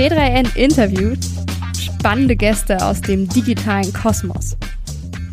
T3N interviewt spannende Gäste aus dem digitalen Kosmos.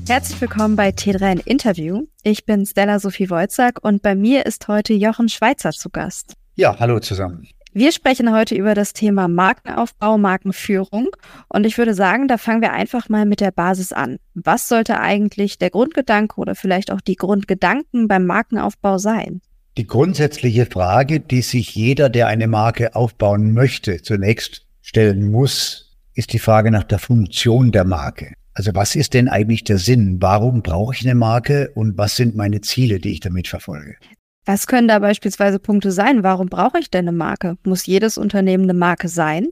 Herzlich willkommen bei T3N Interview. Ich bin Stella Sophie Wojzak und bei mir ist heute Jochen Schweizer zu Gast. Ja, hallo zusammen. Wir sprechen heute über das Thema Markenaufbau, Markenführung. Und ich würde sagen, da fangen wir einfach mal mit der Basis an. Was sollte eigentlich der Grundgedanke oder vielleicht auch die Grundgedanken beim Markenaufbau sein? Die grundsätzliche Frage, die sich jeder, der eine Marke aufbauen möchte, zunächst stellen muss, ist die Frage nach der Funktion der Marke. Also was ist denn eigentlich der Sinn? Warum brauche ich eine Marke und was sind meine Ziele, die ich damit verfolge? Was können da beispielsweise Punkte sein? Warum brauche ich denn eine Marke? Muss jedes Unternehmen eine Marke sein?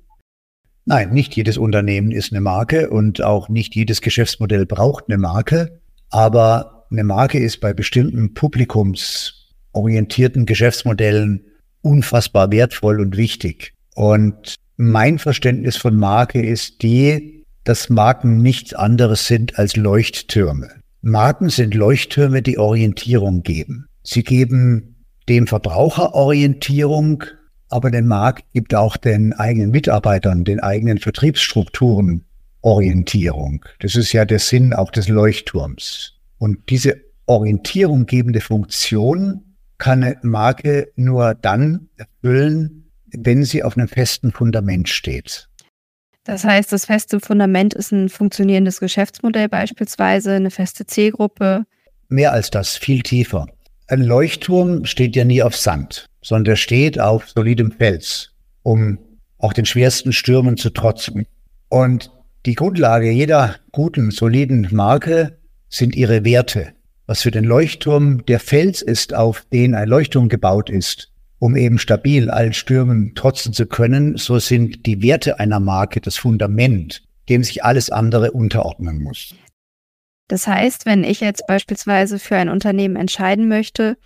Nein, nicht jedes Unternehmen ist eine Marke und auch nicht jedes Geschäftsmodell braucht eine Marke. Aber eine Marke ist bei bestimmten publikumsorientierten Geschäftsmodellen unfassbar wertvoll und wichtig. Und mein Verständnis von Marke ist die, dass Marken nichts anderes sind als Leuchttürme. Marken sind Leuchttürme, die Orientierung geben. Sie geben dem Verbraucher Orientierung, aber der Markt gibt auch den eigenen Mitarbeitern, den eigenen Vertriebsstrukturen Orientierung. Das ist ja der Sinn auch des Leuchtturms. Und diese Orientierung gebende Funktion kann eine Marke nur dann erfüllen, wenn sie auf einem festen Fundament steht. Das heißt, das feste Fundament ist ein funktionierendes Geschäftsmodell beispielsweise, eine feste Zielgruppe. Mehr als das, viel tiefer. Ein Leuchtturm steht ja nie auf Sand, sondern der steht auf solidem Fels, um auch den schwersten Stürmen zu trotzen. Und die Grundlage jeder guten, soliden Marke sind ihre Werte. Was für den Leuchtturm der Fels ist, auf den ein Leuchtturm gebaut ist, um eben stabil allen Stürmen trotzen zu können, so sind die Werte einer Marke das Fundament, dem sich alles andere unterordnen muss. Das heißt, wenn ich jetzt beispielsweise für ein Unternehmen entscheiden möchte,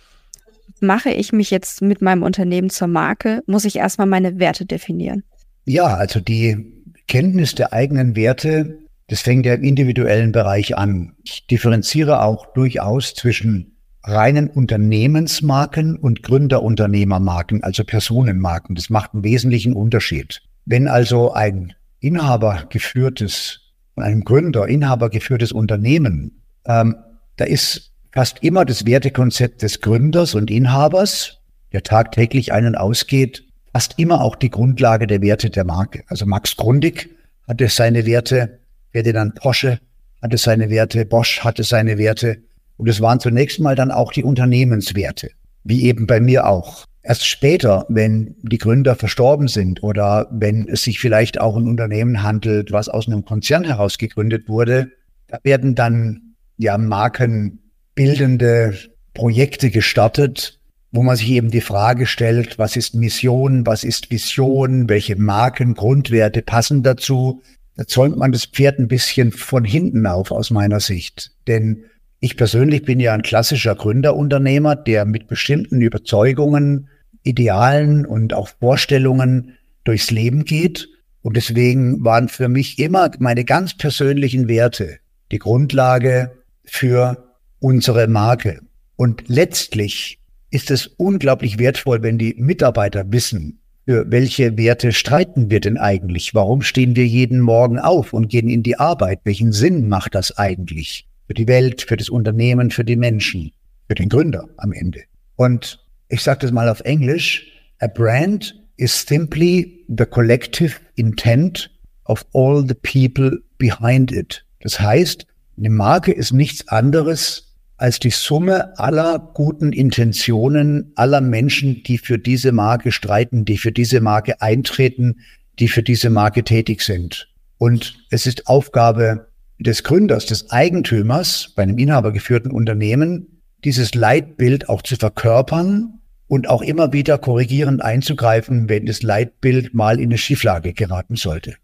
mache ich mich jetzt mit meinem Unternehmen zur Marke, muss ich erstmal meine Werte definieren. Ja, also die Kenntnis der eigenen Werte, das fängt ja im individuellen Bereich an. Ich differenziere auch durchaus zwischen reinen Unternehmensmarken und Gründerunternehmermarken, also Personenmarken. Das macht einen wesentlichen Unterschied. Wenn also ein inhabergeführtes von einem Gründer, Inhaber geführtes Unternehmen, ähm, da ist fast immer das Wertekonzept des Gründers und Inhabers, der tagtäglich ein- und ausgeht, fast immer auch die Grundlage der Werte der Marke. Also Max Grundig hatte seine Werte, Ferdinand Porsche hatte seine Werte, Bosch hatte seine Werte. Und es waren zunächst mal dann auch die Unternehmenswerte, wie eben bei mir auch. Erst später, wenn die Gründer verstorben sind oder wenn es sich vielleicht auch ein Unternehmen handelt, was aus einem Konzern heraus gegründet wurde, da werden dann ja markenbildende Projekte gestartet, wo man sich eben die Frage stellt, was ist Mission, was ist Vision, welche Marken, Grundwerte passen dazu. Da zäumt man das Pferd ein bisschen von hinten auf aus meiner Sicht. Denn ich persönlich bin ja ein klassischer Gründerunternehmer, der mit bestimmten Überzeugungen, Idealen und auch Vorstellungen durchs Leben geht. Und deswegen waren für mich immer meine ganz persönlichen Werte die Grundlage für unsere Marke. Und letztlich ist es unglaublich wertvoll, wenn die Mitarbeiter wissen, für welche Werte streiten wir denn eigentlich? Warum stehen wir jeden Morgen auf und gehen in die Arbeit? Welchen Sinn macht das eigentlich? Für die Welt, für das Unternehmen, für die Menschen, für den Gründer am Ende. Und ich sage das mal auf Englisch, a brand is simply the collective intent of all the people behind it. Das heißt, eine Marke ist nichts anderes als die Summe aller guten Intentionen aller Menschen, die für diese Marke streiten, die für diese Marke eintreten, die für diese Marke tätig sind. Und es ist Aufgabe des Gründers, des Eigentümers bei einem inhabergeführten Unternehmen, dieses Leitbild auch zu verkörpern und auch immer wieder korrigierend einzugreifen, wenn das Leitbild mal in eine Schieflage geraten sollte.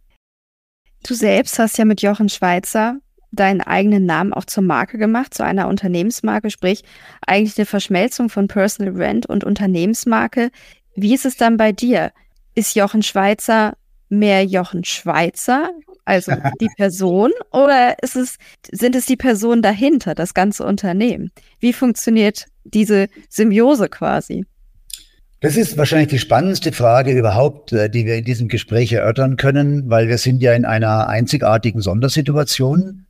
Du selbst hast ja mit Jochen Schweizer deinen eigenen Namen auch zur Marke gemacht, zu einer Unternehmensmarke, sprich eigentlich eine Verschmelzung von Personal Brand und Unternehmensmarke. Wie ist es dann bei dir? Ist Jochen Schweizer mehr Jochen Schweizer also die Person, oder ist es, sind es die Personen dahinter, das ganze Unternehmen? Wie funktioniert diese Symbiose quasi? Das ist wahrscheinlich die spannendste Frage überhaupt, äh, die wir in diesem Gespräch erörtern können, weil wir sind ja in einer einzigartigen Sondersituation.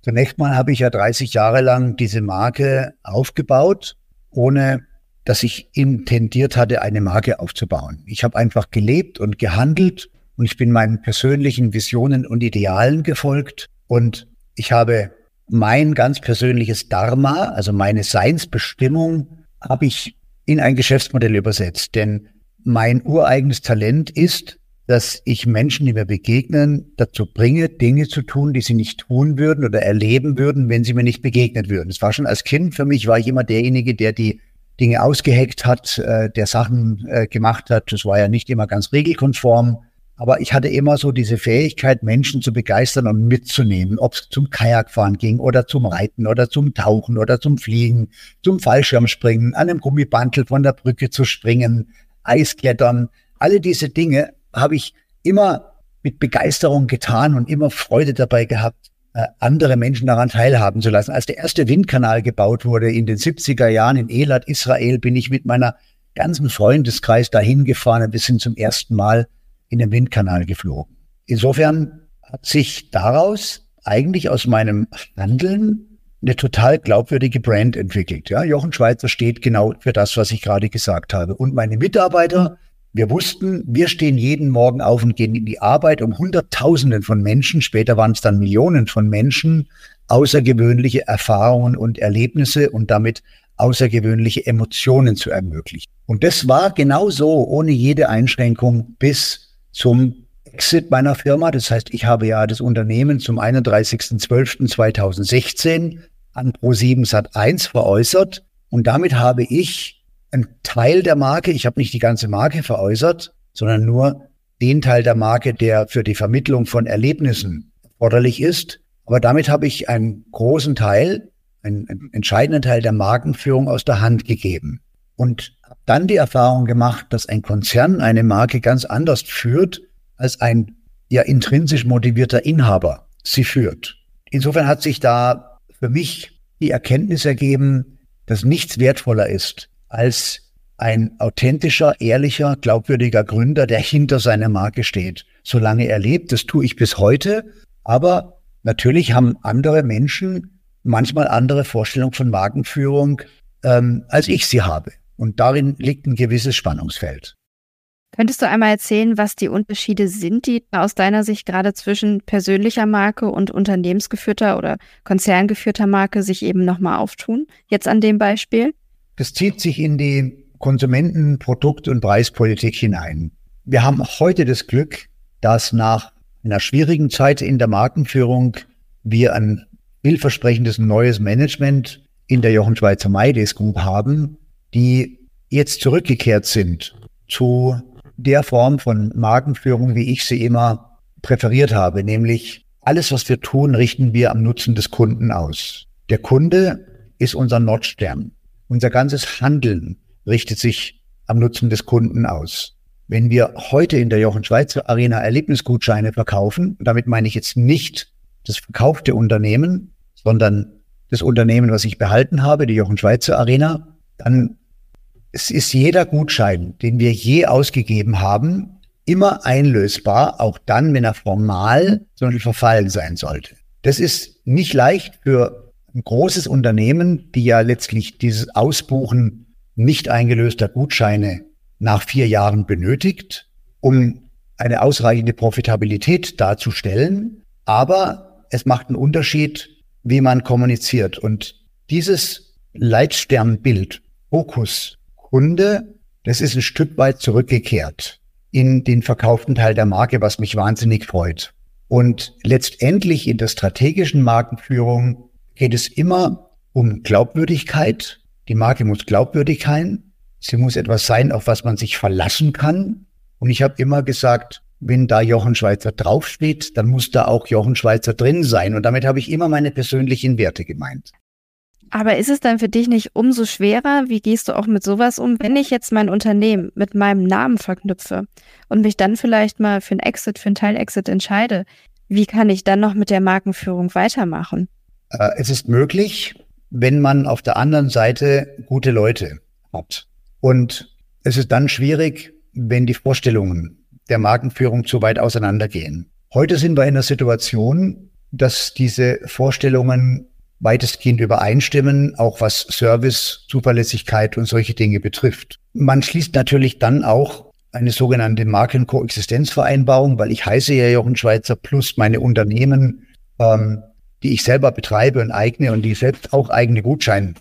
Zunächst mal habe ich ja 30 Jahre lang diese Marke aufgebaut, ohne dass ich intendiert hatte, eine Marke aufzubauen. Ich habe einfach gelebt und gehandelt und ich bin meinen persönlichen Visionen und Idealen gefolgt und ich habe mein ganz persönliches Dharma, also meine Seinsbestimmung, habe ich in ein Geschäftsmodell übersetzt. Denn mein ureigenes Talent ist, dass ich Menschen, die mir begegnen, dazu bringe, Dinge zu tun, die sie nicht tun würden oder erleben würden, wenn sie mir nicht begegnet würden. Es war schon als Kind für mich, war ich immer derjenige, der die Dinge ausgeheckt hat, äh, der Sachen äh, gemacht hat. Das war ja nicht immer ganz regelkonform. Aber ich hatte immer so diese Fähigkeit, Menschen zu begeistern und mitzunehmen, ob es zum Kajakfahren ging oder zum Reiten oder zum Tauchen oder zum Fliegen, zum Fallschirmspringen, an einem Gummibandel von der Brücke zu springen, Eisklettern. Alle diese Dinge habe ich immer mit Begeisterung getan und immer Freude dabei gehabt, äh, andere Menschen daran teilhaben zu lassen. Als der erste Windkanal gebaut wurde in den 70er Jahren in Elat, Israel, bin ich mit meiner ganzen Freundeskreis dahin gefahren und wir sind zum ersten Mal in den Windkanal geflogen. Insofern hat sich daraus eigentlich aus meinem Handeln eine total glaubwürdige Brand entwickelt. Ja, Jochen Schweizer steht genau für das, was ich gerade gesagt habe. Und meine Mitarbeiter wir wussten, wir stehen jeden Morgen auf und gehen in die Arbeit, um Hunderttausenden von Menschen, später waren es dann Millionen von Menschen, außergewöhnliche Erfahrungen und Erlebnisse und damit außergewöhnliche Emotionen zu ermöglichen. Und das war genau so, ohne jede Einschränkung bis zum Exit meiner Firma. Das heißt, ich habe ja das Unternehmen zum 31.12.2016 an Pro7 Sat1 veräußert und damit habe ich ein Teil der Marke, ich habe nicht die ganze Marke veräußert, sondern nur den Teil der Marke, der für die Vermittlung von Erlebnissen erforderlich ist. Aber damit habe ich einen großen Teil, einen, einen entscheidenden Teil der Markenführung aus der Hand gegeben. Und habe dann die Erfahrung gemacht, dass ein Konzern eine Marke ganz anders führt, als ein ja intrinsisch motivierter Inhaber sie führt. Insofern hat sich da für mich die Erkenntnis ergeben, dass nichts wertvoller ist, als ein authentischer, ehrlicher, glaubwürdiger Gründer, der hinter seiner Marke steht. Solange er lebt, das tue ich bis heute. Aber natürlich haben andere Menschen manchmal andere Vorstellungen von Markenführung, ähm, als ich sie habe. Und darin liegt ein gewisses Spannungsfeld. Könntest du einmal erzählen, was die Unterschiede sind, die aus deiner Sicht gerade zwischen persönlicher Marke und unternehmensgeführter oder konzerngeführter Marke sich eben nochmal auftun? Jetzt an dem Beispiel? Das zieht sich in die Konsumenten-, Produkt- und Preispolitik hinein. Wir haben heute das Glück, dass nach einer schwierigen Zeit in der Markenführung wir ein vielversprechendes neues Management in der Jochen Schweizer Maides Group haben, die jetzt zurückgekehrt sind zu der Form von Markenführung, wie ich sie immer präferiert habe, nämlich alles, was wir tun, richten wir am Nutzen des Kunden aus. Der Kunde ist unser Nordstern. Unser ganzes Handeln richtet sich am Nutzen des Kunden aus. Wenn wir heute in der Jochen Schweizer Arena Erlebnisgutscheine verkaufen, damit meine ich jetzt nicht das verkaufte Unternehmen, sondern das Unternehmen, was ich behalten habe, die Jochen Schweizer Arena, dann es ist jeder Gutschein, den wir je ausgegeben haben, immer einlösbar, auch dann, wenn er formal zum Beispiel verfallen sein sollte. Das ist nicht leicht für ein großes Unternehmen, die ja letztlich dieses Ausbuchen nicht eingelöster Gutscheine nach vier Jahren benötigt, um eine ausreichende Profitabilität darzustellen. Aber es macht einen Unterschied, wie man kommuniziert. Und dieses Leitsternbild, Fokus, Kunde, das ist ein Stück weit zurückgekehrt in den verkauften Teil der Marke, was mich wahnsinnig freut. Und letztendlich in der strategischen Markenführung geht es immer um Glaubwürdigkeit. Die Marke muss glaubwürdig sein. Sie muss etwas sein, auf was man sich verlassen kann. Und ich habe immer gesagt, wenn da Jochen Schweizer draufsteht, dann muss da auch Jochen Schweizer drin sein. Und damit habe ich immer meine persönlichen Werte gemeint. Aber ist es dann für dich nicht umso schwerer? Wie gehst du auch mit sowas um, wenn ich jetzt mein Unternehmen mit meinem Namen verknüpfe und mich dann vielleicht mal für einen Exit, für einen Teil-Exit entscheide? Wie kann ich dann noch mit der Markenführung weitermachen? Äh, es ist möglich, wenn man auf der anderen Seite gute Leute hat. Und Es ist dann schwierig, wenn die Vorstellungen der Markenführung zu weit auseinandergehen. Heute sind wir in der Situation, dass diese Vorstellungen weitestgehend übereinstimmen, auch was Service, Zuverlässigkeit und solche Dinge betrifft. Man schließt natürlich dann auch eine sogenannte Markenkoexistenzvereinbarung, weil ich heiße ja Jochen Schweizer plus meine Unternehmen, ähm, die ich selber betreibe und eigne und die selbst auch eigene Gutscheine,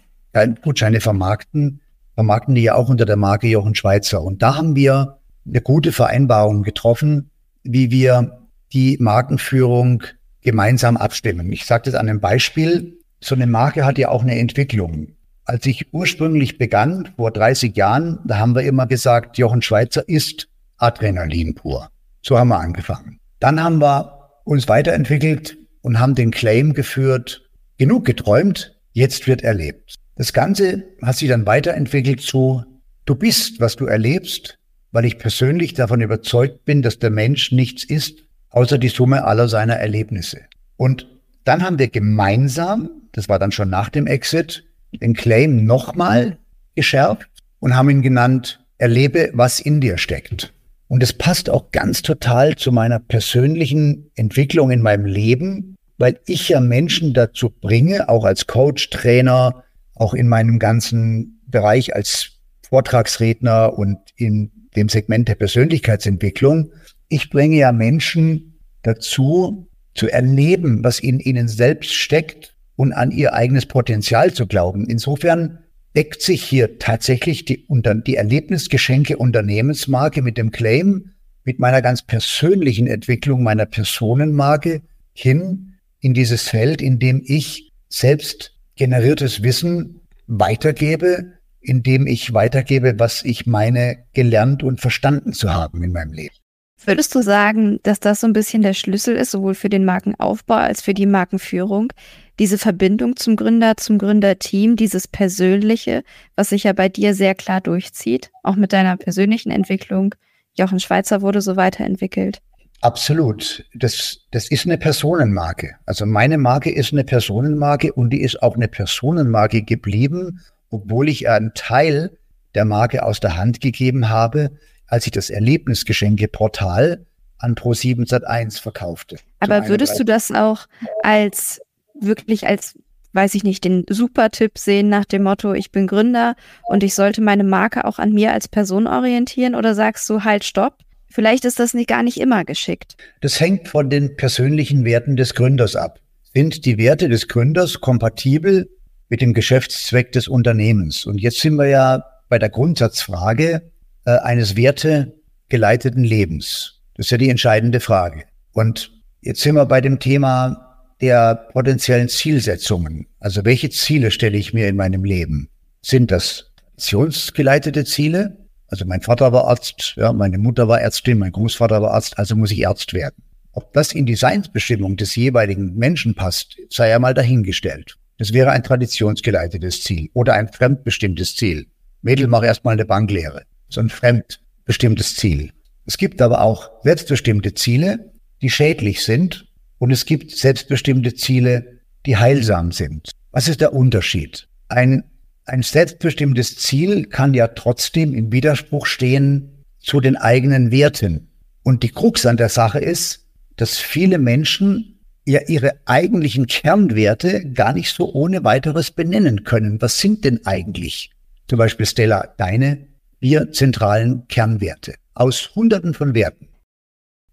Gutscheine vermarkten, vermarkten die ja auch unter der Marke Jochen Schweizer. Und da haben wir eine gute Vereinbarung getroffen, wie wir die Markenführung gemeinsam abstimmen. Ich sage das an einem Beispiel. So eine Marke hat ja auch eine Entwicklung. Als ich ursprünglich begann, vor 30 Jahren, da haben wir immer gesagt, Jochen Schweizer ist Adrenalin pur. So haben wir angefangen. Dann haben wir uns weiterentwickelt und haben den Claim geführt, genug geträumt, jetzt wird erlebt. Das Ganze hat sich dann weiterentwickelt zu, du bist, was du erlebst, weil ich persönlich davon überzeugt bin, dass der Mensch nichts ist, außer die Summe aller seiner Erlebnisse. Und dann haben wir gemeinsam, das war dann schon nach dem Exit, den Claim nochmal geschärft und haben ihn genannt, erlebe, was in dir steckt. Und es passt auch ganz total zu meiner persönlichen Entwicklung in meinem Leben, weil ich ja Menschen dazu bringe, auch als Coach, Trainer, auch in meinem ganzen Bereich als Vortragsredner und in dem Segment der Persönlichkeitsentwicklung. Ich bringe ja Menschen dazu, zu erleben, was in ihnen selbst steckt und an ihr eigenes Potenzial zu glauben. Insofern deckt sich hier tatsächlich die, die Erlebnisgeschenke Unternehmensmarke mit dem Claim, mit meiner ganz persönlichen Entwicklung meiner Personenmarke hin in dieses Feld, in dem ich selbst generiertes Wissen weitergebe, indem ich weitergebe, was ich meine, gelernt und verstanden zu haben in meinem Leben. Würdest du sagen, dass das so ein bisschen der Schlüssel ist, sowohl für den Markenaufbau als für die Markenführung? Diese Verbindung zum Gründer, zum Gründerteam, dieses Persönliche, was sich ja bei dir sehr klar durchzieht, auch mit deiner persönlichen Entwicklung. Jochen Schweizer wurde so weiterentwickelt. Absolut. Das, das ist eine Personenmarke. Also meine Marke ist eine Personenmarke und die ist auch eine Personenmarke geblieben, obwohl ich einen Teil der Marke aus der Hand gegeben habe, als ich das Erlebnisgeschenke-Portal an Pro7 Sat1 verkaufte. Aber würdest du das auch als wirklich als, weiß ich nicht, den Super-Tipp sehen nach dem Motto, ich bin Gründer und ich sollte meine Marke auch an mir als Person orientieren oder sagst du halt Stopp? Vielleicht ist das nicht gar nicht immer geschickt. Das hängt von den persönlichen Werten des Gründers ab. Sind die Werte des Gründers kompatibel mit dem Geschäftszweck des Unternehmens? Und jetzt sind wir ja bei der Grundsatzfrage äh, eines wertegeleiteten Lebens. Das ist ja die entscheidende Frage. Und jetzt sind wir bei dem Thema der potenziellen Zielsetzungen. Also welche Ziele stelle ich mir in meinem Leben? Sind das traditionsgeleitete Ziele? Also mein Vater war Arzt, ja, meine Mutter war Ärztin, mein Großvater war Arzt, also muss ich Arzt werden. Ob das in die Seinsbestimmung des jeweiligen Menschen passt, sei ja mal dahingestellt. Das wäre ein traditionsgeleitetes Ziel oder ein fremdbestimmtes Ziel. Mädel, mach erstmal eine Banklehre. So ein fremdbestimmtes Ziel. Es gibt aber auch selbstbestimmte Ziele, die schädlich sind und es gibt selbstbestimmte Ziele, die heilsam sind. Was ist der Unterschied? Ein ein selbstbestimmtes Ziel kann ja trotzdem im Widerspruch stehen zu den eigenen Werten. Und die Krux an der Sache ist, dass viele Menschen ja ihre eigentlichen Kernwerte gar nicht so ohne weiteres benennen können. Was sind denn eigentlich, zum Beispiel Stella, deine vier zentralen Kernwerte aus Hunderten von Werten?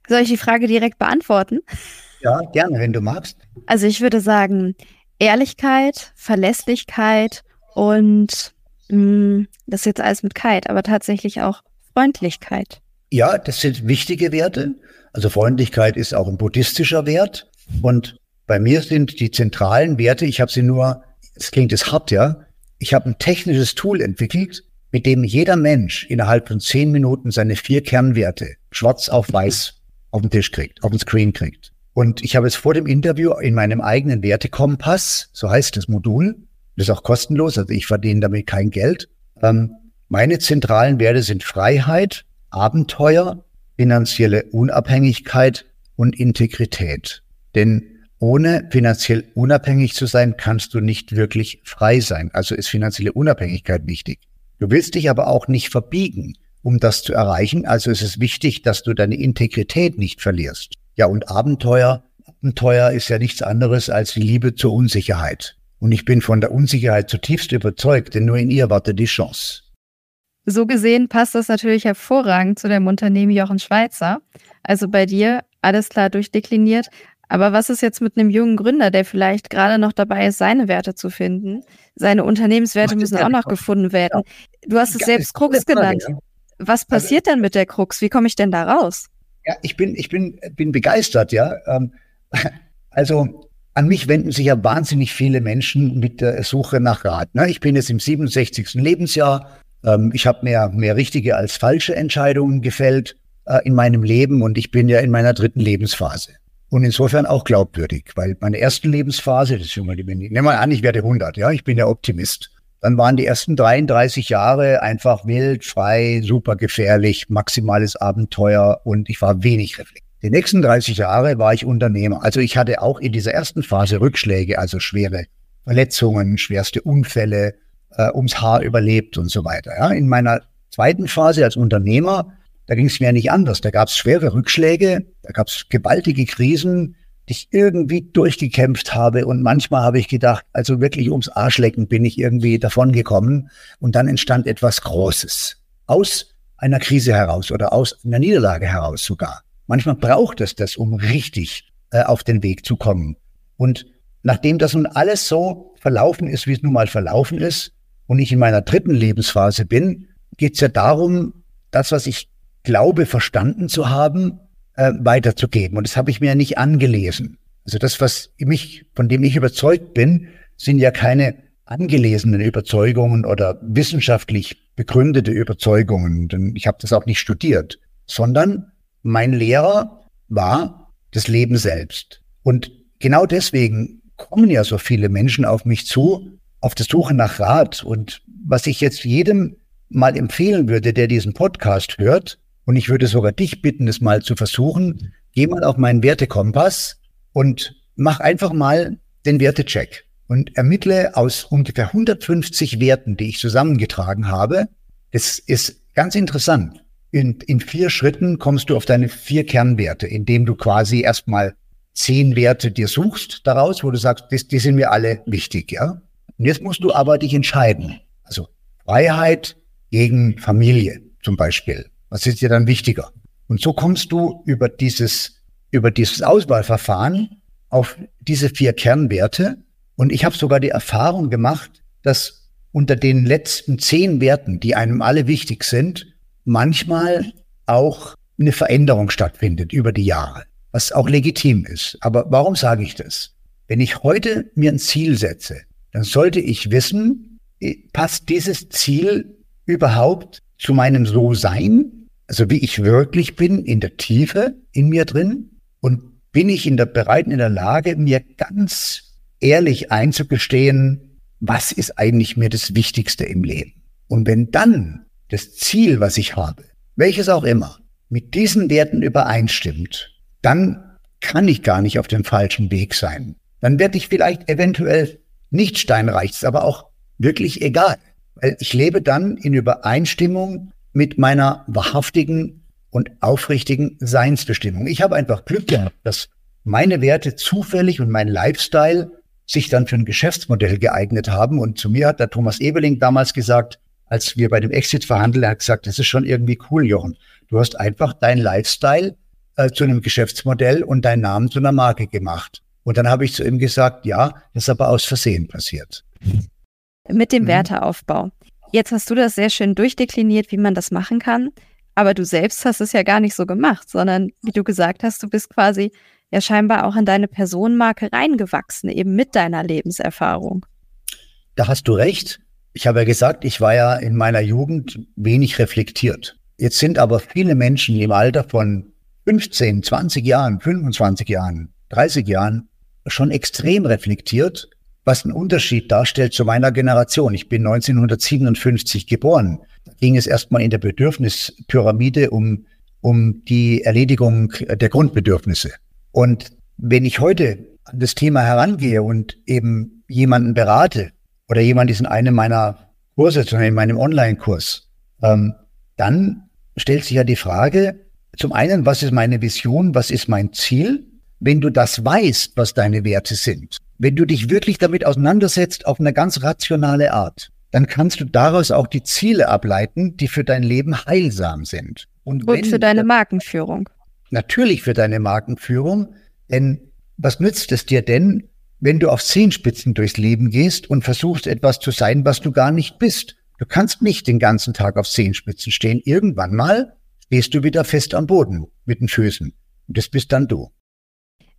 Soll ich die Frage direkt beantworten? Ja, gerne, wenn du magst. Also ich würde sagen, Ehrlichkeit, Verlässlichkeit und mh, hm, das ist jetzt alles mit Kite, aber tatsächlich auch Freundlichkeit. Ja, das sind wichtige Werte. Also Freundlichkeit ist auch ein buddhistischer Wert. Und bei mir sind die zentralen Werte, ich habe sie nur, es klingt jetzt hart, ja, ich habe ein technisches Tool entwickelt, mit dem jeder Mensch innerhalb von zehn Minuten seine vier Kernwerte schwarz auf weiß auf den Tisch kriegt, auf den Screen kriegt. Und ich habe es vor dem Interview in meinem eigenen Wertekompass, so heißt das Modul, das ist auch kostenlos, also ich verdiene damit kein Geld. Ähm, meine zentralen Werte sind Freiheit, Abenteuer, finanzielle Unabhängigkeit und Integrität. Denn ohne finanziell unabhängig zu sein, kannst du nicht wirklich frei sein. Also ist finanzielle Unabhängigkeit wichtig. Du willst dich aber auch nicht verbiegen, um das zu erreichen. Also ist es wichtig, dass du deine Integrität nicht verlierst. Ja, und Abenteuer, Abenteuer ist ja nichts anderes als die Liebe zur Unsicherheit. Und ich bin von der Unsicherheit zutiefst überzeugt, denn nur in ihr wartet die Chance. So gesehen passt das natürlich hervorragend zu dem Unternehmen Jochen Schweizer. Also bei dir alles klar durchdekliniert. Aber was ist jetzt mit einem jungen Gründer, der vielleicht gerade noch dabei ist, seine Werte zu finden? Seine Unternehmenswerte müssen auch noch gefunden werden. Du hast es selbst Krux genannt. Was also passiert denn mit der Krux? Wie komme ich denn da raus? Ja, ich bin, ich bin, bin begeistert, ja. Ähm, also an mich wenden sich ja wahnsinnig viele Menschen mit der Suche nach Rat. Ne? Ich bin jetzt im 67. Lebensjahr. Ähm, ich habe mehr, mehr richtige als falsche Entscheidungen gefällt äh, in meinem Leben und ich bin ja in meiner dritten Lebensphase. Und insofern auch glaubwürdig, weil meine erste Lebensphase, schon mal die, nehmen wir an, ich werde 100, ja, ich bin ja Optimist. Dann waren die ersten 33 Jahre einfach wild, frei, super gefährlich, maximales Abenteuer und ich war wenig reflektiert. Die nächsten 30 Jahre war ich Unternehmer. Also ich hatte auch in dieser ersten Phase Rückschläge, also schwere Verletzungen, schwerste Unfälle, äh, ums Haar überlebt und so weiter. Ja. In meiner zweiten Phase als Unternehmer, da ging es mir nicht anders. Da gab es schwere Rückschläge, da gab es gewaltige Krisen, die ich irgendwie durchgekämpft habe. Und manchmal habe ich gedacht, also wirklich ums Arschlecken bin ich irgendwie davongekommen. Und dann entstand etwas Großes. Aus einer Krise heraus oder aus einer Niederlage heraus sogar. Manchmal braucht es das, um richtig äh, auf den Weg zu kommen. Und nachdem das nun alles so verlaufen ist, wie es nun mal verlaufen ist, und ich in meiner dritten Lebensphase bin, geht es ja darum, das, was ich glaube, verstanden zu haben, äh, weiterzugeben. Und das habe ich mir ja nicht angelesen. Also das, was mich, von dem ich überzeugt bin, sind ja keine angelesenen Überzeugungen oder wissenschaftlich begründete Überzeugungen, denn ich habe das auch nicht studiert, sondern mein Lehrer war das Leben selbst. Und genau deswegen kommen ja so viele Menschen auf mich zu, auf der Suche nach Rat. Und was ich jetzt jedem mal empfehlen würde, der diesen Podcast hört, und ich würde sogar dich bitten, es mal zu versuchen, geh mal auf meinen Wertekompass und mach einfach mal den Wertecheck und ermittle aus ungefähr 150 Werten, die ich zusammengetragen habe. Das ist ganz interessant in, in vier Schritten kommst du auf deine vier Kernwerte, indem du quasi erstmal zehn Werte dir suchst daraus, wo du sagst, die, die sind mir alle wichtig, ja. Und jetzt musst du aber dich entscheiden. Also Freiheit gegen Familie zum Beispiel. Was ist dir dann wichtiger? Und so kommst du über dieses, über dieses Auswahlverfahren auf diese vier Kernwerte. Und ich habe sogar die Erfahrung gemacht, dass unter den letzten zehn Werten, die einem alle wichtig sind, manchmal auch eine Veränderung stattfindet über die Jahre, was auch legitim ist. Aber warum sage ich das? Wenn ich heute mir ein Ziel setze, dann sollte ich wissen, passt dieses Ziel überhaupt zu meinem So-Sein, also wie ich wirklich bin, in der Tiefe in mir drin? Und bin ich in der bereit in der Lage, mir ganz ehrlich einzugestehen, was ist eigentlich mir das Wichtigste im Leben? Und wenn dann das Ziel, was ich habe, welches auch immer, mit diesen Werten übereinstimmt, dann kann ich gar nicht auf dem falschen Weg sein. Dann werde ich vielleicht eventuell nicht steinreich, aber auch wirklich egal, weil ich lebe dann in Übereinstimmung mit meiner wahrhaftigen und aufrichtigen Seinsbestimmung. Ich habe einfach Glück gehabt, dass meine Werte zufällig und mein Lifestyle sich dann für ein Geschäftsmodell geeignet haben. Und zu mir hat der Thomas Ebeling damals gesagt, als wir bei dem Exit verhandeln, er hat gesagt, das ist schon irgendwie cool, Jochen. Du hast einfach dein Lifestyle äh, zu einem Geschäftsmodell und deinen Namen zu einer Marke gemacht. Und dann habe ich zu ihm gesagt, ja, das ist aber aus Versehen passiert. Mit dem mhm. Werteaufbau. Jetzt hast du das sehr schön durchdekliniert, wie man das machen kann. Aber du selbst hast es ja gar nicht so gemacht, sondern wie du gesagt hast, du bist quasi ja scheinbar auch in deine Personenmarke reingewachsen, eben mit deiner Lebenserfahrung. Da hast du recht. Ich habe ja gesagt, ich war ja in meiner Jugend wenig reflektiert. Jetzt sind aber viele Menschen im Alter von 15, 20 Jahren, 25 Jahren, 30 Jahren schon extrem reflektiert, was einen Unterschied darstellt zu meiner Generation. Ich bin 1957 geboren. Da ging es erstmal in der Bedürfnispyramide um, um die Erledigung der Grundbedürfnisse. Und wenn ich heute an das Thema herangehe und eben jemanden berate, oder jemand ist in einem meiner Kurse, in meinem Online-Kurs, ähm, dann stellt sich ja die Frage, zum einen, was ist meine Vision, was ist mein Ziel? Wenn du das weißt, was deine Werte sind, wenn du dich wirklich damit auseinandersetzt auf eine ganz rationale Art, dann kannst du daraus auch die Ziele ableiten, die für dein Leben heilsam sind. Und, Und für deine Markenführung. Natürlich für deine Markenführung, denn was nützt es dir denn, wenn du auf Zehenspitzen durchs Leben gehst und versuchst etwas zu sein, was du gar nicht bist? Du kannst nicht den ganzen Tag auf Zehenspitzen stehen. Irgendwann mal stehst du wieder fest am Boden mit den Füßen. Und das bist dann du.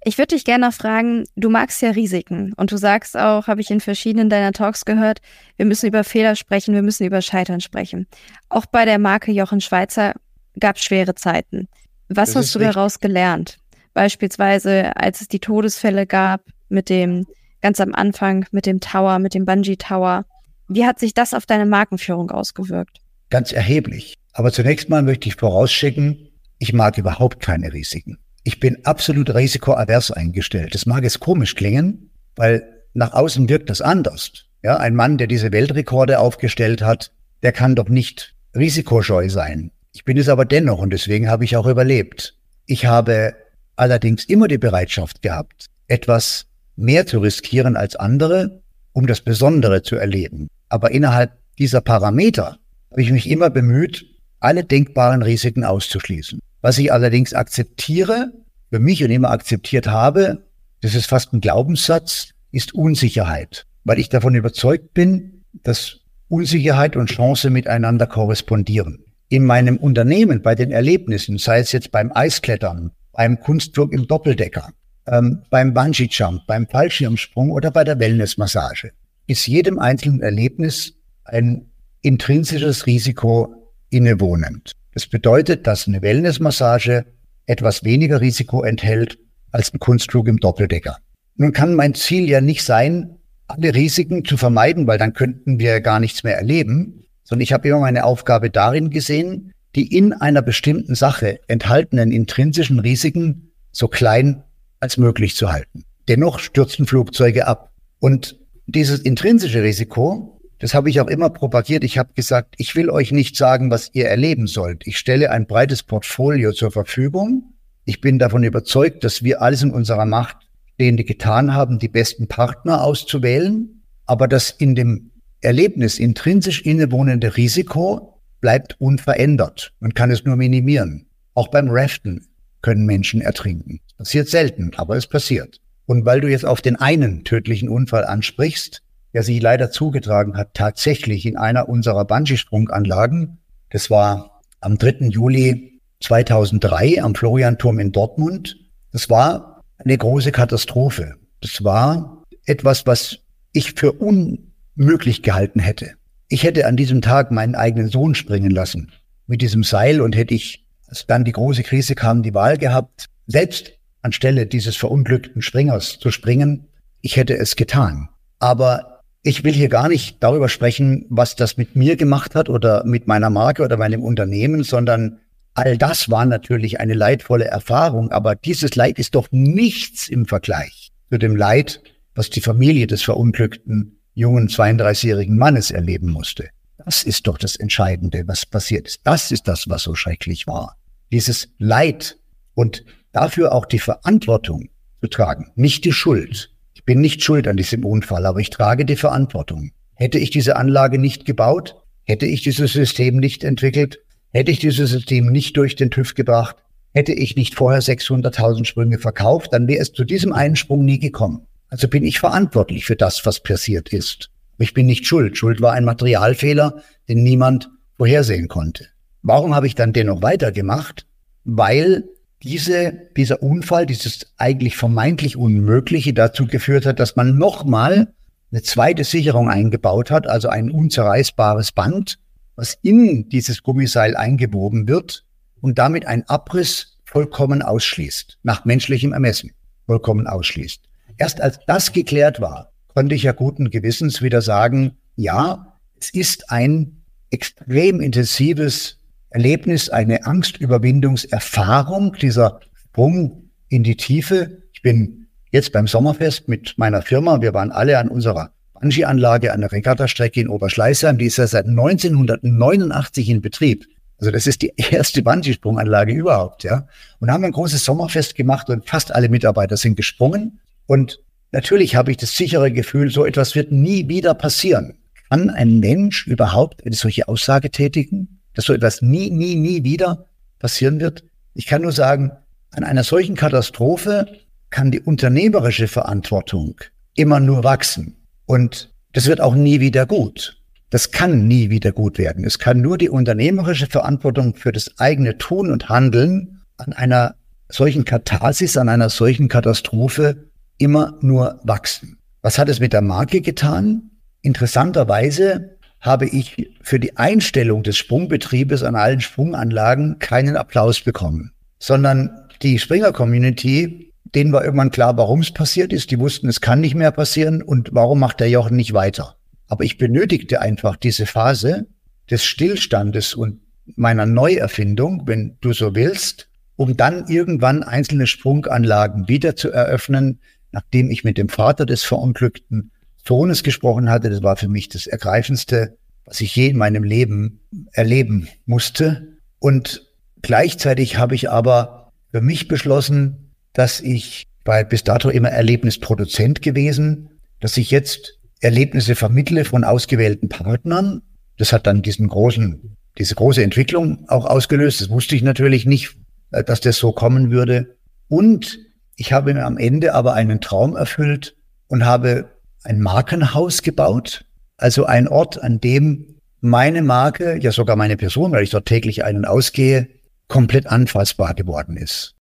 Ich würde dich gerne noch fragen, du magst ja Risiken und du sagst auch, habe ich in verschiedenen deiner Talks gehört, wir müssen über Fehler sprechen, wir müssen über Scheitern sprechen. Auch bei der Marke Jochen Schweizer gab es schwere Zeiten. Was das hast du richtig. daraus gelernt? Beispielsweise, als es die Todesfälle gab mit dem, ganz am Anfang, mit dem Tower, mit dem Bungee Tower. Wie hat sich das auf deine Markenführung ausgewirkt? Ganz erheblich. Aber zunächst mal möchte ich vorausschicken, ich mag überhaupt keine Risiken. Ich bin absolut risikoavers eingestellt. Das mag es komisch klingen, weil nach außen wirkt das anders. Ja, ein Mann, der diese Weltrekorde aufgestellt hat, der kann doch nicht risikoscheu sein. Ich bin es aber dennoch und deswegen habe ich auch überlebt. Ich habe allerdings immer die Bereitschaft gehabt, etwas mehr zu riskieren als andere, um das Besondere zu erleben. Aber innerhalb dieser Parameter habe ich mich immer bemüht, alle denkbaren Risiken auszuschließen. Was ich allerdings akzeptiere, für mich und immer akzeptiert habe, das ist fast ein Glaubenssatz, ist Unsicherheit, weil ich davon überzeugt bin, dass Unsicherheit und Chance miteinander korrespondieren. In meinem Unternehmen, bei den Erlebnissen, sei es jetzt beim Eisklettern, beim Kunstflug im Doppeldecker, ähm, beim Bungee-Jump, beim Fallschirmsprung oder bei der Wellnessmassage, ist jedem einzelnen Erlebnis ein intrinsisches Risiko innewohnend. Das bedeutet, dass eine Wellnessmassage etwas weniger Risiko enthält als ein Kunstflug im Doppeldecker. Nun kann mein Ziel ja nicht sein, alle Risiken zu vermeiden, weil dann könnten wir gar nichts mehr erleben, sondern ich habe immer meine Aufgabe darin gesehen, die in einer bestimmten Sache enthaltenen intrinsischen Risiken so klein als möglich zu halten. Dennoch stürzen Flugzeuge ab. Und dieses intrinsische Risiko, das habe ich auch immer propagiert. Ich habe gesagt, ich will euch nicht sagen, was ihr erleben sollt. Ich stelle ein breites Portfolio zur Verfügung. Ich bin davon überzeugt, dass wir alles in unserer Macht Stehende getan haben, die besten Partner auszuwählen. Aber das in dem Erlebnis intrinsisch innewohnende Risiko bleibt unverändert. Man kann es nur minimieren. Auch beim Raften können Menschen ertrinken. Passiert selten, aber es passiert. Und weil du jetzt auf den einen tödlichen Unfall ansprichst, der sich leider zugetragen hat, tatsächlich in einer unserer Bungee-Sprunganlagen. Das war am 3. Juli 2003 am Florianturm in Dortmund. Das war eine große Katastrophe. Das war etwas, was ich für unmöglich gehalten hätte. Ich hätte an diesem Tag meinen eigenen Sohn springen lassen mit diesem Seil und hätte ich, als dann die große Krise kam, die Wahl gehabt, selbst anstelle dieses verunglückten Springers zu springen. Ich hätte es getan. Aber ich will hier gar nicht darüber sprechen, was das mit mir gemacht hat oder mit meiner Marke oder meinem Unternehmen, sondern all das war natürlich eine leidvolle Erfahrung. Aber dieses Leid ist doch nichts im Vergleich zu dem Leid, was die Familie des verunglückten jungen 32-jährigen Mannes erleben musste. Das ist doch das Entscheidende, was passiert ist. Das ist das, was so schrecklich war. Dieses Leid und dafür auch die Verantwortung zu tragen, nicht die Schuld. Ich bin nicht schuld an diesem Unfall, aber ich trage die Verantwortung. Hätte ich diese Anlage nicht gebaut, hätte ich dieses System nicht entwickelt, hätte ich dieses System nicht durch den TÜV gebracht, hätte ich nicht vorher 600.000 Sprünge verkauft, dann wäre es zu diesem einen Sprung nie gekommen. Also bin ich verantwortlich für das, was passiert ist. Ich bin nicht schuld. Schuld war ein Materialfehler, den niemand vorhersehen konnte. Warum habe ich dann dennoch weitergemacht? Weil diese, dieser Unfall, dieses eigentlich vermeintlich Unmögliche dazu geführt hat, dass man nochmal eine zweite Sicherung eingebaut hat, also ein unzerreißbares Band, was in dieses Gummiseil eingewoben wird und damit ein Abriss vollkommen ausschließt, nach menschlichem Ermessen vollkommen ausschließt. Erst als das geklärt war, konnte ich ja guten Gewissens wieder sagen, ja, es ist ein extrem intensives Erlebnis, eine Angstüberwindungserfahrung, dieser Sprung in die Tiefe. Ich bin jetzt beim Sommerfest mit meiner Firma, wir waren alle an unserer Bungee-Anlage an der Regattastrecke in Oberschleißheim, die ist ja seit 1989 in Betrieb. Also das ist die erste Bungee-Sprunganlage überhaupt, ja. Und haben ein großes Sommerfest gemacht und fast alle Mitarbeiter sind gesprungen. Und natürlich habe ich das sichere Gefühl, so etwas wird nie wieder passieren. Kann ein Mensch überhaupt eine solche Aussage tätigen, dass so etwas nie, nie, nie wieder passieren wird? Ich kann nur sagen, an einer solchen Katastrophe kann die unternehmerische Verantwortung immer nur wachsen. Und das wird auch nie wieder gut. Das kann nie wieder gut werden. Es kann nur die unternehmerische Verantwortung für das eigene Tun und Handeln an einer solchen Katharsis, an einer solchen Katastrophe immer nur wachsen. Was hat es mit der Marke getan? Interessanterweise habe ich für die Einstellung des Sprungbetriebes an allen Sprunganlagen keinen Applaus bekommen, sondern die Springer-Community denen war irgendwann klar, warum es passiert ist. Die wussten, es kann nicht mehr passieren und warum macht der Jochen nicht weiter. Aber ich benötigte einfach diese Phase des Stillstandes und meiner Neuerfindung, wenn du so willst, um dann irgendwann einzelne Sprunganlagen wieder zu eröffnen, nachdem ich mit dem Vater des verunglückten Sohnes gesprochen hatte. Das war für mich das Ergreifendste, was ich je in meinem Leben erleben musste. Und gleichzeitig habe ich aber für mich beschlossen, dass ich bei bis dato immer Erlebnisproduzent gewesen, dass ich jetzt Erlebnisse vermittle von ausgewählten Partnern. Das hat dann diesen großen, diese große Entwicklung auch ausgelöst. Das wusste ich natürlich nicht, äh, dass das so kommen würde. Und ich habe mir am Ende aber einen Traum erfüllt und habe ein Markenhaus gebaut. Also ein Ort, an dem meine Marke, ja sogar meine Person, weil ich dort täglich ein- und ausgehe, komplett anfassbar geworden ist.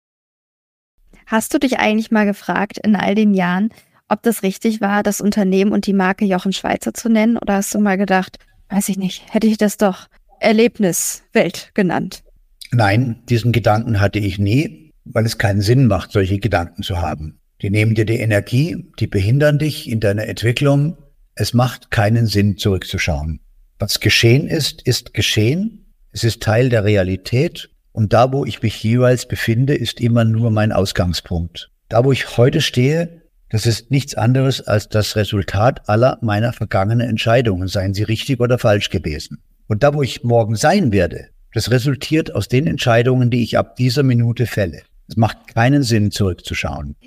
Hast du dich eigentlich mal gefragt in all den Jahren, ob das richtig war, das Unternehmen und die Marke Jochen Schweizer zu nennen? Oder hast du mal gedacht, weiß ich nicht, hätte ich das doch Erlebniswelt genannt? Nein, diesen Gedanken hatte ich nie, weil es keinen Sinn macht, solche Gedanken zu haben. Die nehmen dir die Energie, die behindern dich in deiner Entwicklung. Es macht keinen Sinn, zurückzuschauen. Was geschehen ist, ist geschehen. Es ist Teil der Realität und da, wo ich mich jeweils befinde, ist immer nur mein Ausgangspunkt. Da, wo ich heute stehe, das ist nichts anderes als das Resultat aller meiner vergangenen Entscheidungen, seien sie richtig oder falsch gewesen. Und da, wo ich morgen sein werde, das resultiert aus den Entscheidungen, die ich ab dieser Minute fälle. Es macht keinen Sinn, zurückzuschauen.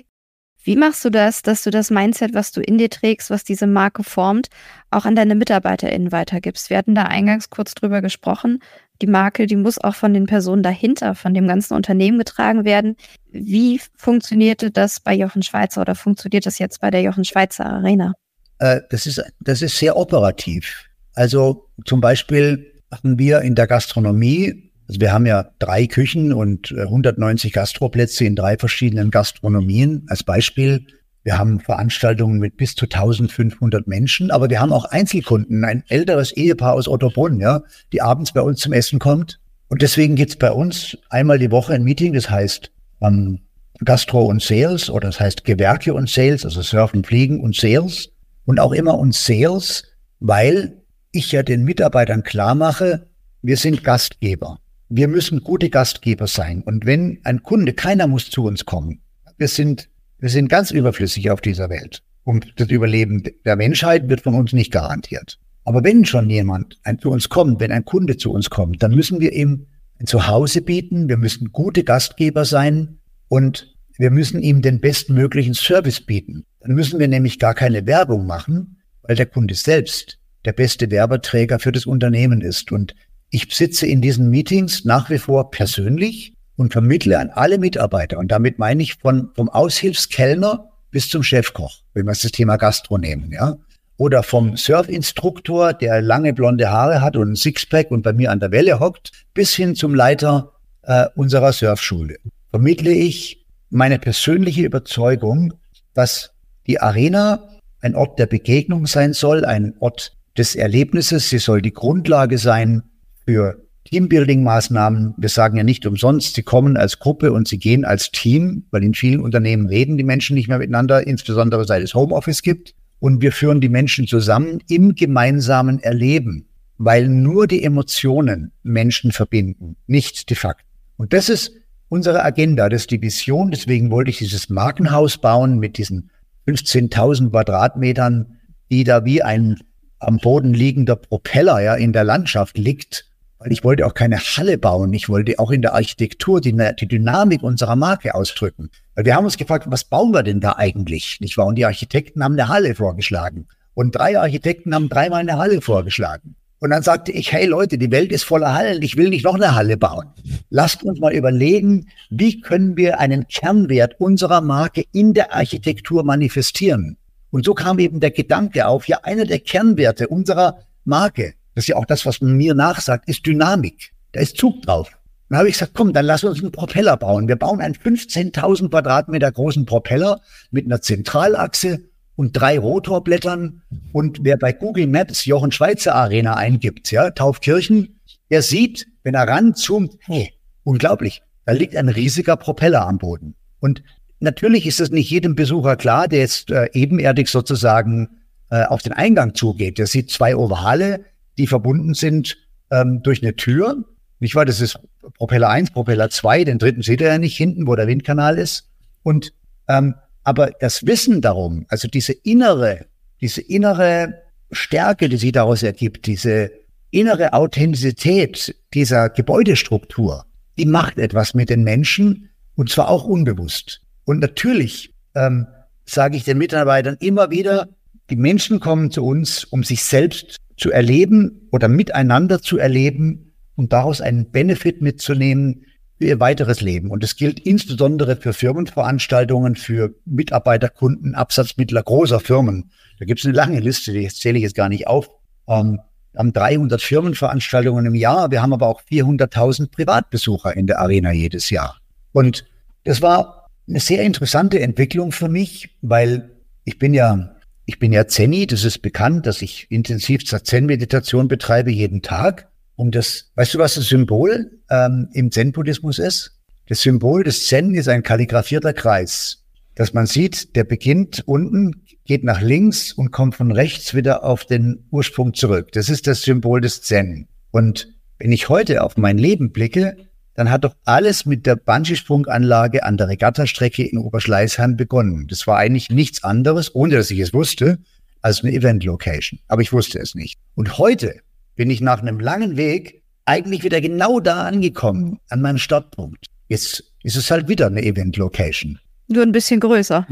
Wie machst du das, dass du das Mindset, was du in dir trägst, was diese Marke formt, auch an deine MitarbeiterInnen weitergibst? Wir hatten da eingangs kurz drüber gesprochen die Marke, die muss auch von den Personen dahinter, von dem ganzen Unternehmen getragen werden. Wie funktionierte das bei Jochen Schweizer oder funktioniert das jetzt bei der Jochen Schweizer Arena? Äh, das, ist, das ist sehr operativ. Also zum Beispiel hatten wir in der Gastronomie, also wir haben ja drei Küchen und 190 äh, Gastroplätze in drei verschiedenen Gastronomien als Beispiel. Wir haben Veranstaltungen mit bis zu 1500 Menschen, aber wir haben auch Einzelkunden, ein älteres Ehepaar aus Ottobrunn, ja, die abends bei uns zum Essen kommt. Und deswegen gibt's bei uns einmal die Woche ein Meeting, das heißt ähm, Gastro und Sales oder das heißt Gewerke und Sales, also Surfen, Fliegen und Sales. Und auch immer und Sales, weil ich ja den Mitarbeitern klar mache, wir sind Gastgeber. Wir müssen gute Gastgeber sein. Und wenn ein Kunde, keiner muss zu uns kommen. Wir sind wir sind ganz überflüssig auf dieser Welt. Und das Überleben der Menschheit wird von uns nicht garantiert. Aber wenn schon jemand zu uns kommt, wenn ein Kunde zu uns kommt, dann müssen wir ihm ein Zuhause bieten, wir müssen gute Gastgeber sein und wir müssen ihm den bestmöglichen Service bieten. Dann müssen wir nämlich gar keine Werbung machen, weil der Kunde selbst der beste Werbeträger für das Unternehmen ist. Und ich sitze in diesen Meetings nach wie vor persönlich und vermittle an alle Mitarbeiter. Und damit meine ich von, vom Aushilfskellner bis zum Chefkoch, wenn wir das Thema Gastro nehmen, ja. Oder vom Surfinstruktor, der lange blonde Haare hat und ein Sixpack und bei mir an der Welle hockt, bis hin zum Leiter äh, unserer Surfschule. Vermittle ich meine persönliche Überzeugung, dass die Arena ein Ort der Begegnung sein soll, ein Ort des Erlebnisses. Sie soll die Grundlage sein für Teambuilding-Maßnahmen. Wir sagen ja nicht umsonst, sie kommen als Gruppe und sie gehen als Team, weil in vielen Unternehmen reden die Menschen nicht mehr miteinander, insbesondere seit es Homeoffice gibt. Und wir führen die Menschen zusammen im gemeinsamen Erleben, weil nur die Emotionen Menschen verbinden, nicht die Fakten. Und das ist unsere Agenda, das ist die Vision. Deswegen wollte ich dieses Markenhaus bauen mit diesen 15.000 Quadratmetern die da wie ein am Boden liegender Propeller ja in der Landschaft liegt. Weil ich wollte auch keine Halle bauen. Ich wollte auch in der Architektur die, die Dynamik unserer Marke ausdrücken. Weil wir haben uns gefragt, was bauen wir denn da eigentlich? Nicht wahr? Und die Architekten haben eine Halle vorgeschlagen. Und drei Architekten haben dreimal eine Halle vorgeschlagen. Und dann sagte ich, hey Leute, die Welt ist voller Hallen, ich will nicht noch eine Halle bauen. Lasst uns mal überlegen, wie können wir einen Kernwert unserer Marke in der Architektur manifestieren. Und so kam eben der Gedanke auf, ja, einer der Kernwerte unserer Marke, das ist ja auch das, was man mir nachsagt, ist Dynamik. Da ist Zug drauf. Dann habe ich gesagt, komm, dann lass uns einen Propeller bauen. Wir bauen einen 15.000 Quadratmeter großen Propeller mit einer Zentralachse und drei Rotorblättern. Und wer bei Google Maps Jochen Schweizer Arena eingibt, ja, Taufkirchen, der sieht, wenn er ranzoomt, hey, unglaublich, da liegt ein riesiger Propeller am Boden. Und Natürlich ist es nicht jedem Besucher klar, der jetzt äh, ebenerdig sozusagen äh, auf den Eingang zugeht. Der sieht zwei Ovale, die verbunden sind ähm, durch eine Tür. Nicht wahr? Das ist Propeller 1, Propeller 2, den dritten seht ihr ja nicht hinten, wo der Windkanal ist. Und ähm, aber das Wissen darum, also diese innere, diese innere Stärke, die sich daraus ergibt, diese innere Authentizität dieser Gebäudestruktur, die macht etwas mit den Menschen und zwar auch unbewusst. Und natürlich ähm, sage ich den Mitarbeitern immer wieder, die Menschen kommen zu uns, um sich selbst zu erleben oder miteinander zu erleben und daraus einen Benefit mitzunehmen für ihr weiteres Leben. Und das gilt insbesondere für Firmenveranstaltungen, für Mitarbeiterkunden, Absatzmittler großer Firmen. Da gibt es eine lange Liste, die zähle ich jetzt gar nicht auf. Ähm, wir haben 300 Firmenveranstaltungen im Jahr. Wir haben aber auch 400.000 Privatbesucher in der Arena jedes Jahr. Und das war eine sehr interessante Entwicklung für mich, weil ich bin ja, ich bin ja Zenni, das ist bekannt, dass ich intensiv Zen-Meditation betreibe jeden Tag. Und das, weißt du, was das Symbol ähm, im Zen-Buddhismus ist? Das Symbol des Zen ist ein kalligrafierter Kreis, dass man sieht, der beginnt unten, geht nach links und kommt von rechts wieder auf den Ursprung zurück. Das ist das Symbol des Zen. Und wenn ich heute auf mein Leben blicke, dann hat doch alles mit der Bungee-Sprunganlage an der Regattastrecke in Oberschleißheim begonnen. Das war eigentlich nichts anderes, ohne dass ich es wusste, als eine Event-Location. Aber ich wusste es nicht. Und heute bin ich nach einem langen Weg eigentlich wieder genau da angekommen, an meinem Startpunkt. Jetzt ist es halt wieder eine Event-Location. Nur ein bisschen größer.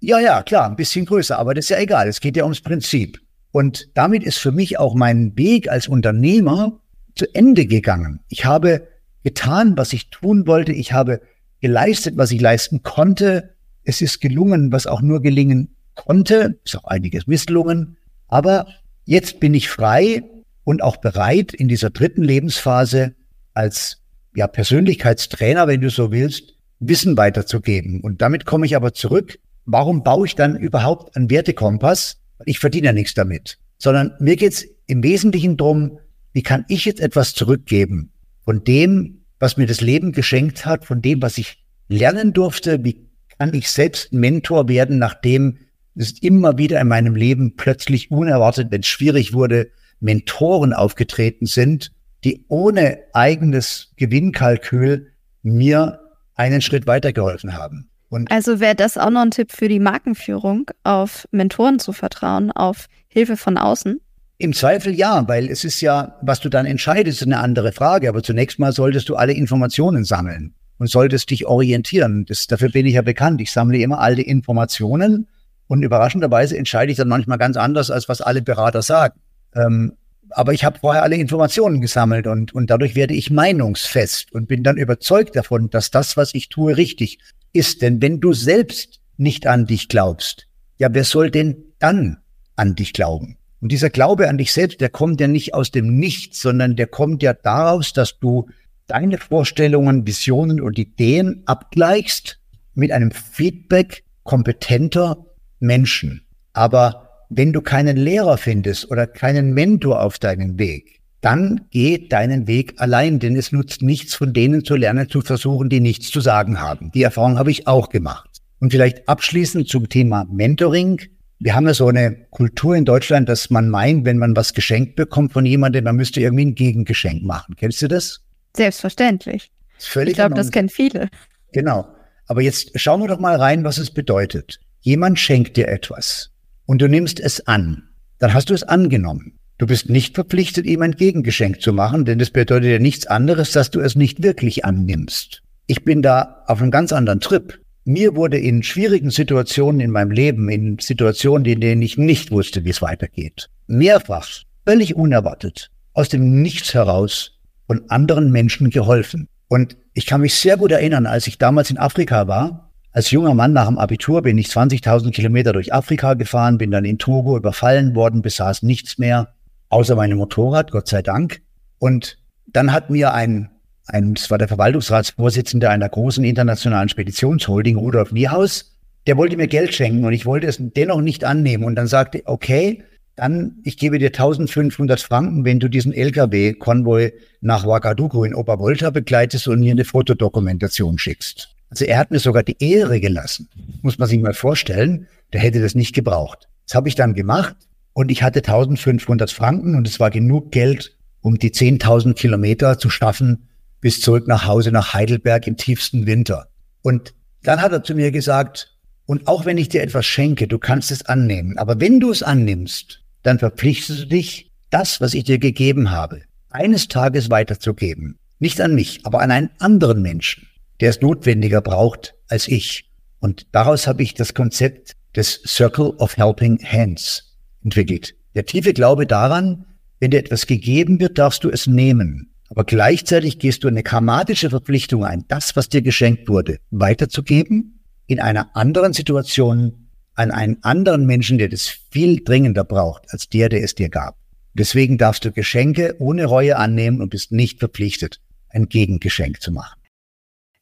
Ja, ja, klar, ein bisschen größer, aber das ist ja egal. Es geht ja ums Prinzip. Und damit ist für mich auch mein Weg als Unternehmer zu Ende gegangen. Ich habe getan, was ich tun wollte. Ich habe geleistet, was ich leisten konnte. Es ist gelungen, was auch nur gelingen konnte. Ist auch einiges misslungen. Aber jetzt bin ich frei und auch bereit, in dieser dritten Lebensphase als ja, Persönlichkeitstrainer, wenn du so willst, Wissen weiterzugeben. Und damit komme ich aber zurück. Warum baue ich dann überhaupt einen Wertekompass? Ich verdiene ja nichts damit. Sondern mir geht es im Wesentlichen darum, wie kann ich jetzt etwas zurückgeben? Von dem, was mir das Leben geschenkt hat, von dem, was ich lernen durfte, wie kann ich selbst Mentor werden, nachdem es immer wieder in meinem Leben plötzlich unerwartet, wenn es schwierig wurde, Mentoren aufgetreten sind, die ohne eigenes Gewinnkalkül mir einen Schritt weitergeholfen haben. Und also wäre das auch noch ein Tipp für die Markenführung, auf Mentoren zu vertrauen, auf Hilfe von außen? Im Zweifel ja, weil es ist ja, was du dann entscheidest, eine andere Frage. Aber zunächst mal solltest du alle Informationen sammeln und solltest dich orientieren. Das, dafür bin ich ja bekannt. Ich sammle immer alle Informationen und überraschenderweise entscheide ich dann manchmal ganz anders, als was alle Berater sagen. Ähm, aber ich habe vorher alle Informationen gesammelt und, und dadurch werde ich meinungsfest und bin dann überzeugt davon, dass das, was ich tue, richtig ist. Denn wenn du selbst nicht an dich glaubst, ja, wer soll denn dann an dich glauben? Und dieser Glaube an dich selbst, der kommt ja nicht aus dem Nichts, sondern der kommt ja daraus, dass du deine Vorstellungen, Visionen und Ideen abgleichst mit einem Feedback kompetenter Menschen. Aber wenn du keinen Lehrer findest oder keinen Mentor auf deinem Weg, dann geh deinen Weg allein, denn es nutzt nichts von denen zu lernen, zu versuchen, die nichts zu sagen haben. Die Erfahrung habe ich auch gemacht. Und vielleicht abschließend zum Thema Mentoring. Wir haben ja so eine Kultur in Deutschland, dass man meint, wenn man was geschenkt bekommt von jemandem, man müsste irgendwie ein Gegengeschenk machen. Kennst du das? Selbstverständlich. ich glaube, das kennen viele. Genau. Aber jetzt schauen wir doch mal rein, was es bedeutet. Jemand schenkt dir etwas und du nimmst es an. dann hast du es angenommen. Du bist nicht verpflichtet, ihm ein Gegengeschenk zu machen, denn das bedeutet ja nichts anderes, dass du es nicht wirklich annimmst. Ich bin da auf einem ganz anderen Trip. Mir wurde in schwierigen Situationen in meinem Leben, in Situationen, in denen ich nicht wusste, wie es weitergeht, mehrfach, völlig unerwartet, aus dem Nichts heraus von anderen Menschen geholfen. Und ich kann mich sehr gut erinnern, als ich damals in Afrika war, als junger Mann nach dem Abitur bin ich 20.000 Kilometer durch Afrika gefahren, bin dann in Togo überfallen worden, besaß nichts mehr, außer meinem Motorrad, Gott sei Dank. Und dann hat mir ein, ein, das war der Verwaltungsratsvorsitzende einer großen internationalen Speditionsholding, Rudolf Niehaus, der wollte mir Geld schenken und ich wollte es dennoch nicht annehmen. Und dann sagte, okay, dann, ich gebe dir 1500 Franken, wenn du diesen LKW-Konvoi nach Ouagadougou in Obervolta begleitest und mir eine Fotodokumentation schickst. Also er hat mir sogar die Ehre gelassen. Muss man sich mal vorstellen, der hätte das nicht gebraucht. Das habe ich dann gemacht und ich hatte 1500 Franken und es war genug Geld, um die 10.000 Kilometer zu schaffen bis zurück nach Hause nach Heidelberg im tiefsten Winter. Und dann hat er zu mir gesagt, und auch wenn ich dir etwas schenke, du kannst es annehmen. Aber wenn du es annimmst, dann verpflichtest du dich, das, was ich dir gegeben habe, eines Tages weiterzugeben. Nicht an mich, aber an einen anderen Menschen, der es notwendiger braucht als ich. Und daraus habe ich das Konzept des Circle of Helping Hands entwickelt. Der tiefe Glaube daran, wenn dir etwas gegeben wird, darfst du es nehmen. Aber gleichzeitig gehst du eine karmatische Verpflichtung ein, das, was dir geschenkt wurde, weiterzugeben, in einer anderen Situation an einen anderen Menschen, der das viel dringender braucht, als der, der es dir gab. Deswegen darfst du Geschenke ohne Reue annehmen und bist nicht verpflichtet, ein Gegengeschenk zu machen.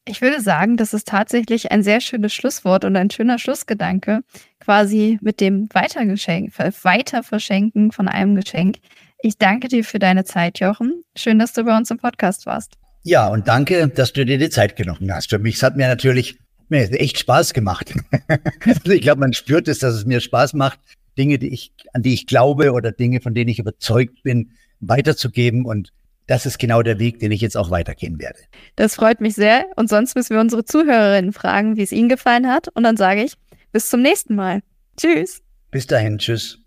Ich würde sagen, das ist tatsächlich ein sehr schönes Schlusswort und ein schöner Schlussgedanke, quasi mit dem Weitergeschenk, Weiterverschenken von einem Geschenk. Ich danke dir für deine Zeit, Jochen. Schön, dass du bei uns im Podcast warst. Ja, und danke, dass du dir die Zeit genommen hast. Für mich es hat mir natürlich mir echt Spaß gemacht. also ich glaube, man spürt es, dass es mir Spaß macht, Dinge, die ich, an die ich glaube oder Dinge, von denen ich überzeugt bin, weiterzugeben. Und das ist genau der Weg, den ich jetzt auch weitergehen werde. Das freut mich sehr. Und sonst müssen wir unsere Zuhörerinnen fragen, wie es ihnen gefallen hat. Und dann sage ich, bis zum nächsten Mal. Tschüss. Bis dahin, tschüss.